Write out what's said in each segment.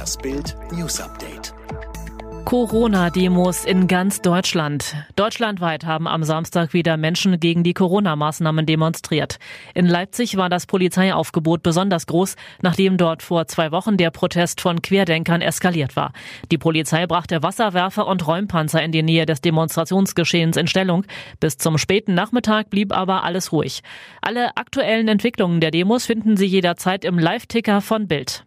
Das Bild News Update. Corona-Demos in ganz Deutschland. Deutschlandweit haben am Samstag wieder Menschen gegen die Corona-Maßnahmen demonstriert. In Leipzig war das Polizeiaufgebot besonders groß, nachdem dort vor zwei Wochen der Protest von Querdenkern eskaliert war. Die Polizei brachte Wasserwerfer und Räumpanzer in die Nähe des Demonstrationsgeschehens in Stellung. Bis zum späten Nachmittag blieb aber alles ruhig. Alle aktuellen Entwicklungen der Demos finden Sie jederzeit im Live-Ticker von Bild.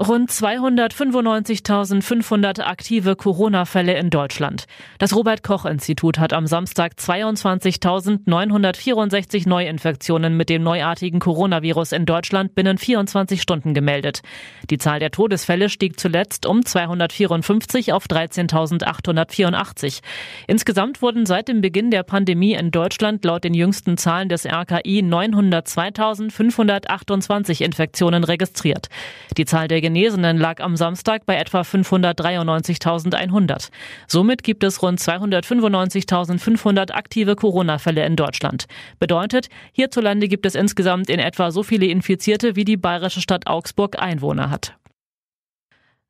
Rund 295.500 aktive Corona-Fälle in Deutschland. Das Robert-Koch-Institut hat am Samstag 22.964 Neuinfektionen mit dem neuartigen Coronavirus in Deutschland binnen 24 Stunden gemeldet. Die Zahl der Todesfälle stieg zuletzt um 254 auf 13.884. Insgesamt wurden seit dem Beginn der Pandemie in Deutschland laut den jüngsten Zahlen des RKI 902.528 Infektionen registriert. Die Zahl der Genesenen lag am Samstag bei etwa 593.100. Somit gibt es rund 295.500 aktive Corona-Fälle in Deutschland. Bedeutet, hierzulande gibt es insgesamt in etwa so viele Infizierte, wie die bayerische Stadt Augsburg Einwohner hat.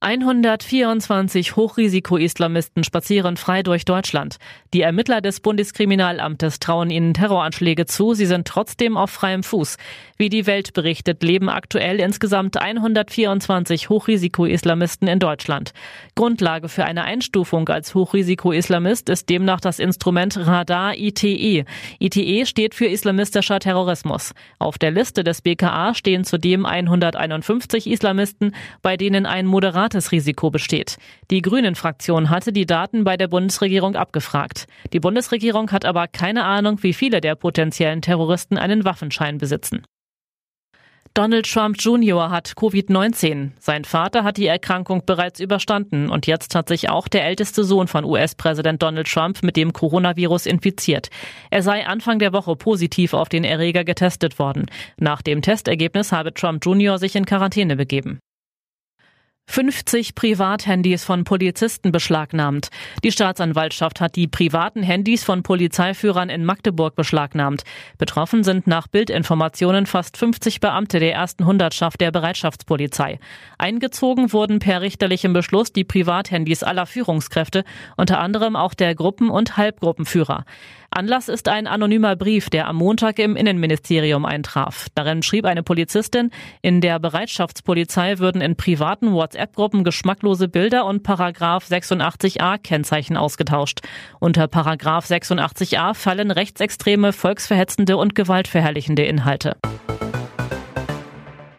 124 Hochrisiko-Islamisten spazieren frei durch Deutschland. Die Ermittler des Bundeskriminalamtes trauen ihnen Terroranschläge zu. Sie sind trotzdem auf freiem Fuß. Wie die Welt berichtet, leben aktuell insgesamt 124 Hochrisiko-Islamisten in Deutschland. Grundlage für eine Einstufung als Hochrisiko-Islamist ist demnach das Instrument Radar ITE. ITE steht für islamistischer Terrorismus. Auf der Liste des BKA stehen zudem 151 Islamisten, bei denen ein moderat moderates Risiko besteht. Die Grünen-Fraktion hatte die Daten bei der Bundesregierung abgefragt. Die Bundesregierung hat aber keine Ahnung, wie viele der potenziellen Terroristen einen Waffenschein besitzen. Donald Trump Jr. hat Covid-19. Sein Vater hat die Erkrankung bereits überstanden und jetzt hat sich auch der älteste Sohn von US-Präsident Donald Trump mit dem Coronavirus infiziert. Er sei Anfang der Woche positiv auf den Erreger getestet worden. Nach dem Testergebnis habe Trump Jr. sich in Quarantäne begeben. 50 Privathandys von Polizisten beschlagnahmt. Die Staatsanwaltschaft hat die privaten Handys von Polizeiführern in Magdeburg beschlagnahmt. Betroffen sind nach Bildinformationen fast 50 Beamte der ersten Hundertschaft der Bereitschaftspolizei. Eingezogen wurden per richterlichem Beschluss die Privathandys aller Führungskräfte, unter anderem auch der Gruppen- und Halbgruppenführer. Anlass ist ein anonymer Brief, der am Montag im Innenministerium eintraf. Darin schrieb eine Polizistin, in der Bereitschaftspolizei würden in privaten WhatsApp-Gruppen geschmacklose Bilder und Paragraph 86a Kennzeichen ausgetauscht. Unter Paragraph 86a fallen rechtsextreme, volksverhetzende und gewaltverherrlichende Inhalte.